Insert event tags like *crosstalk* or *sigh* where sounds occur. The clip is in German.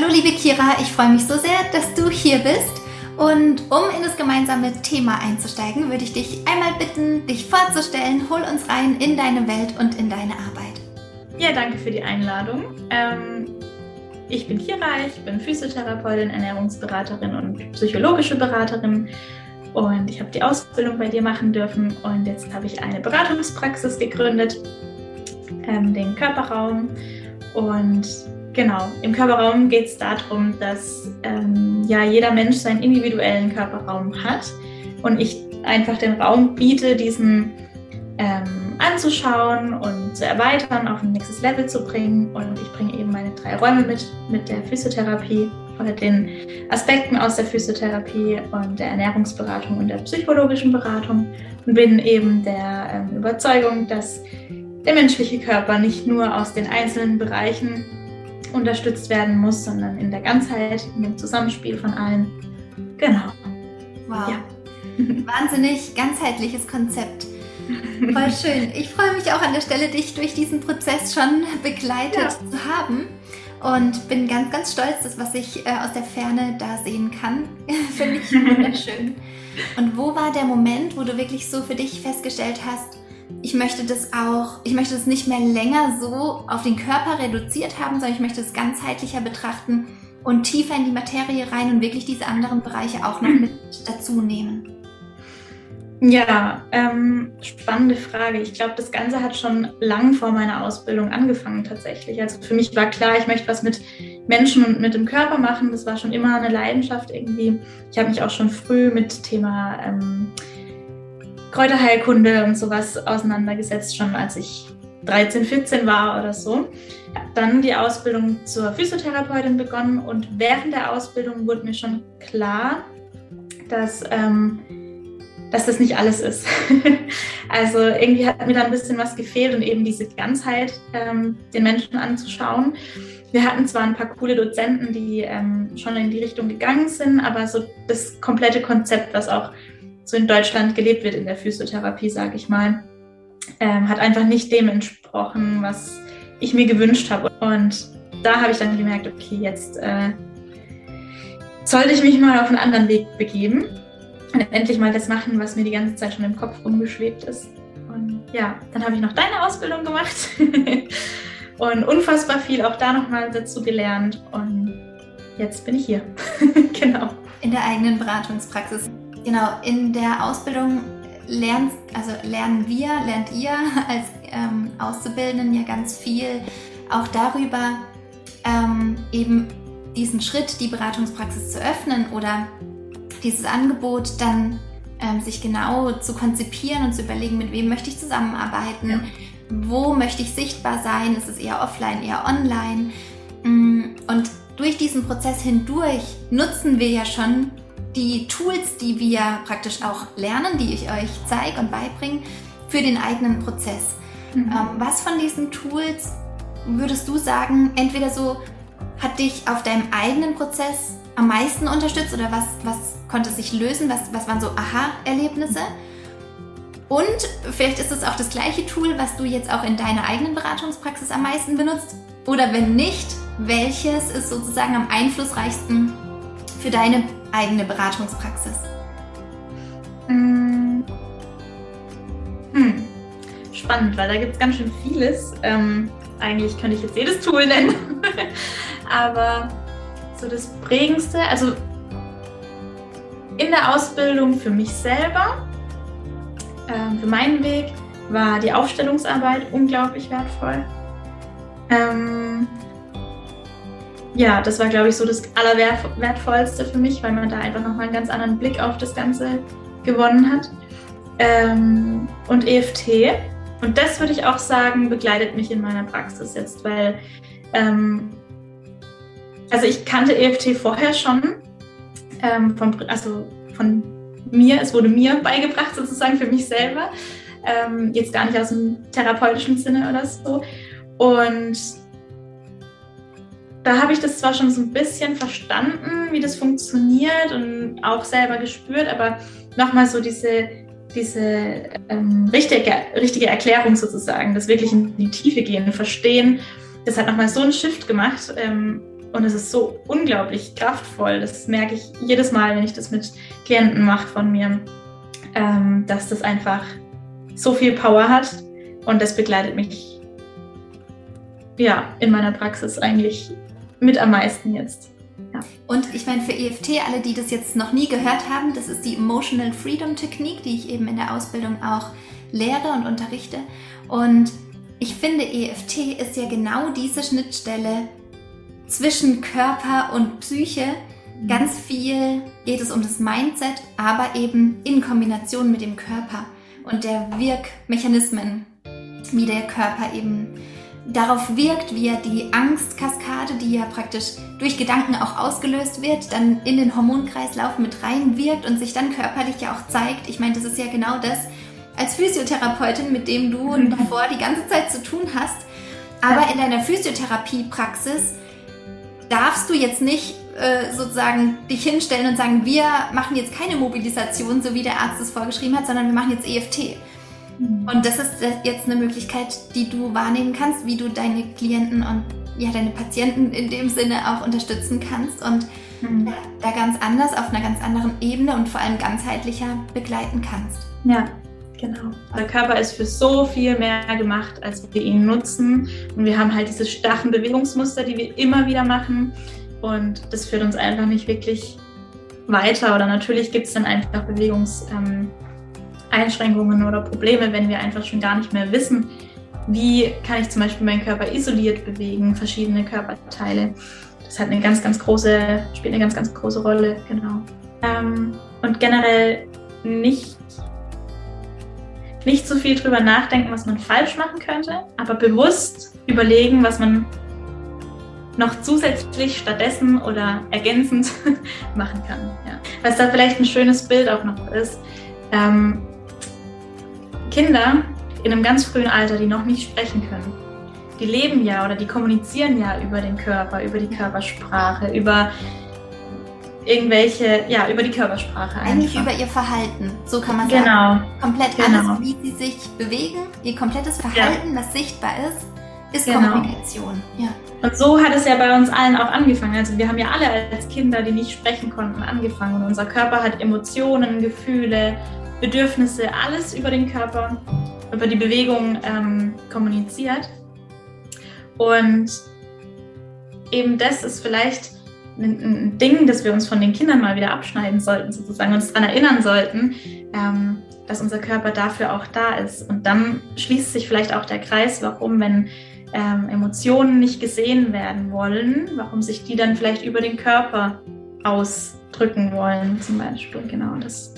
Hallo liebe Kira, ich freue mich so sehr, dass du hier bist. Und um in das gemeinsame Thema einzusteigen, würde ich dich einmal bitten, dich vorzustellen. Hol uns rein in deine Welt und in deine Arbeit. Ja, danke für die Einladung. Ähm, ich bin Kira, ich bin Physiotherapeutin, Ernährungsberaterin und psychologische Beraterin. Und ich habe die Ausbildung bei dir machen dürfen. Und jetzt habe ich eine Beratungspraxis gegründet, ähm, den Körperraum. Und Genau, im Körperraum geht es darum, dass ähm, ja, jeder Mensch seinen individuellen Körperraum hat und ich einfach den Raum biete, diesen ähm, anzuschauen und zu erweitern, auf ein nächstes Level zu bringen. Und ich bringe eben meine drei Räume mit, mit der Physiotherapie oder den Aspekten aus der Physiotherapie und der Ernährungsberatung und der psychologischen Beratung und bin eben der ähm, Überzeugung, dass der menschliche Körper nicht nur aus den einzelnen Bereichen unterstützt werden muss, sondern in der Ganzheit, in dem Zusammenspiel von allen. Genau. Wow. Ja. *laughs* *laughs* Wahnsinnig ganzheitliches Konzept. Voll schön. Ich freue mich auch an der Stelle, dich durch diesen Prozess schon begleitet ja. zu haben. Und bin ganz, ganz stolz, das, was ich äh, aus der Ferne da sehen kann. *laughs* Finde ich wunderschön. Und wo war der Moment, wo du wirklich so für dich festgestellt hast, ich möchte das auch, ich möchte das nicht mehr länger so auf den Körper reduziert haben, sondern ich möchte es ganzheitlicher betrachten und tiefer in die Materie rein und wirklich diese anderen Bereiche auch noch mit dazu nehmen. Ja, ähm, spannende Frage. Ich glaube, das Ganze hat schon lang vor meiner Ausbildung angefangen tatsächlich. Also für mich war klar, ich möchte was mit Menschen und mit dem Körper machen. Das war schon immer eine Leidenschaft irgendwie. Ich habe mich auch schon früh mit Thema ähm, Kräuterheilkunde und sowas auseinandergesetzt, schon als ich 13, 14 war oder so. Dann die Ausbildung zur Physiotherapeutin begonnen und während der Ausbildung wurde mir schon klar, dass, ähm, dass das nicht alles ist. *laughs* also irgendwie hat mir da ein bisschen was gefehlt und eben diese Ganzheit ähm, den Menschen anzuschauen. Wir hatten zwar ein paar coole Dozenten, die ähm, schon in die Richtung gegangen sind, aber so das komplette Konzept, was auch so in Deutschland gelebt wird in der Physiotherapie, sage ich mal, ähm, hat einfach nicht dem entsprochen, was ich mir gewünscht habe. Und da habe ich dann gemerkt, okay, jetzt äh, sollte ich mich mal auf einen anderen Weg begeben und endlich mal das machen, was mir die ganze Zeit schon im Kopf rumgeschwebt ist. Und ja, dann habe ich noch deine Ausbildung gemacht *laughs* und unfassbar viel auch da nochmal dazu gelernt. Und jetzt bin ich hier. *laughs* genau. In der eigenen Beratungspraxis. Genau, in der Ausbildung lernt, also lernen wir, lernt ihr *laughs* als ähm, Auszubildenden ja ganz viel auch darüber, ähm, eben diesen Schritt, die Beratungspraxis zu öffnen oder dieses Angebot dann ähm, sich genau zu konzipieren und zu überlegen, mit wem möchte ich zusammenarbeiten, ja. wo möchte ich sichtbar sein, ist es eher offline, eher online. Mm, und durch diesen Prozess hindurch nutzen wir ja schon die Tools, die wir praktisch auch lernen, die ich euch zeige und beibringe, für den eigenen Prozess. Mhm. Ähm, was von diesen Tools würdest du sagen, entweder so hat dich auf deinem eigenen Prozess am meisten unterstützt oder was, was konnte sich lösen? Was, was waren so Aha-Erlebnisse? Und vielleicht ist es auch das gleiche Tool, was du jetzt auch in deiner eigenen Beratungspraxis am meisten benutzt. Oder wenn nicht, welches ist sozusagen am einflussreichsten für deine eigene Beratungspraxis? Hm. hm. Spannend, weil da gibt es ganz schön vieles. Ähm, eigentlich könnte ich jetzt jedes Tool nennen. *laughs* Aber so das Prägendste, also in der Ausbildung für mich selber, äh, für meinen Weg, war die Aufstellungsarbeit unglaublich wertvoll. Ähm, ja, das war, glaube ich, so das Allerwertvollste für mich, weil man da einfach nochmal einen ganz anderen Blick auf das Ganze gewonnen hat. Ähm, und EFT. Und das würde ich auch sagen, begleitet mich in meiner Praxis jetzt, weil, ähm, also ich kannte EFT vorher schon, ähm, von, also von mir, es wurde mir beigebracht sozusagen für mich selber, ähm, jetzt gar nicht aus dem therapeutischen Sinne oder so. Und da habe ich das zwar schon so ein bisschen verstanden, wie das funktioniert und auch selber gespürt, aber nochmal so diese, diese ähm, richtige, richtige Erklärung sozusagen, das wirklich in die Tiefe gehen, verstehen, das hat nochmal so einen Shift gemacht. Ähm, und es ist so unglaublich kraftvoll. Das merke ich jedes Mal, wenn ich das mit Klienten mache von mir, ähm, dass das einfach so viel Power hat und das begleitet mich ja in meiner Praxis eigentlich mit am meisten jetzt. Ja. Und ich meine, für EFT, alle, die das jetzt noch nie gehört haben, das ist die Emotional Freedom Technik, die ich eben in der Ausbildung auch lehre und unterrichte. Und ich finde, EFT ist ja genau diese Schnittstelle zwischen Körper und Psyche. Ganz viel geht es um das Mindset, aber eben in Kombination mit dem Körper und der Wirkmechanismen, wie der Körper eben darauf wirkt, wie er die Angstkaskade, die ja praktisch durch Gedanken auch ausgelöst wird, dann in den Hormonkreislauf mit reinwirkt und sich dann körperlich ja auch zeigt. Ich meine, das ist ja genau das als Physiotherapeutin, mit dem du *laughs* davor die ganze Zeit zu tun hast. Aber in deiner Physiotherapiepraxis darfst du jetzt nicht äh, sozusagen dich hinstellen und sagen, wir machen jetzt keine Mobilisation, so wie der Arzt es vorgeschrieben hat, sondern wir machen jetzt EFT. Mhm. Und das ist jetzt eine Möglichkeit, die du wahrnehmen kannst, wie du deine Klienten und ja, deine Patienten in dem Sinne auch unterstützen kannst und mhm. da ganz anders, auf einer ganz anderen Ebene und vor allem ganzheitlicher begleiten kannst. Ja, Genau. Der Körper ist für so viel mehr gemacht, als wir ihn nutzen. Und wir haben halt diese starren Bewegungsmuster, die wir immer wieder machen. Und das führt uns einfach nicht wirklich weiter. Oder natürlich gibt es dann einfach Bewegungseinschränkungen ähm, oder Probleme, wenn wir einfach schon gar nicht mehr wissen, wie kann ich zum Beispiel meinen Körper isoliert bewegen, verschiedene Körperteile. Das hat eine ganz, ganz große, spielt eine ganz, ganz große Rolle, genau. Ähm, und generell nicht nicht so viel drüber nachdenken, was man falsch machen könnte, aber bewusst überlegen, was man noch zusätzlich stattdessen oder ergänzend *laughs* machen kann. Ja. Was da vielleicht ein schönes Bild auch noch ist. Ähm, Kinder in einem ganz frühen Alter, die noch nicht sprechen können, die leben ja oder die kommunizieren ja über den Körper, über die Körpersprache, über irgendwelche, ja, über die Körpersprache. Eigentlich einfach. über ihr Verhalten, so kann man genau. sagen. Komplett genau. alles, wie sie sich bewegen, ihr komplettes Verhalten, ja. das sichtbar ist, ist genau. Kommunikation. Ja. Und so hat es ja bei uns allen auch angefangen. Also wir haben ja alle als Kinder, die nicht sprechen konnten, angefangen. Und unser Körper hat Emotionen, Gefühle, Bedürfnisse, alles über den Körper, über die Bewegung ähm, kommuniziert. Und eben das ist vielleicht ein Ding, dass wir uns von den Kindern mal wieder abschneiden sollten, sozusagen uns daran erinnern sollten, ähm, dass unser Körper dafür auch da ist. Und dann schließt sich vielleicht auch der Kreis, warum, wenn ähm, Emotionen nicht gesehen werden wollen, warum sich die dann vielleicht über den Körper ausdrücken wollen, zum Beispiel. Genau, das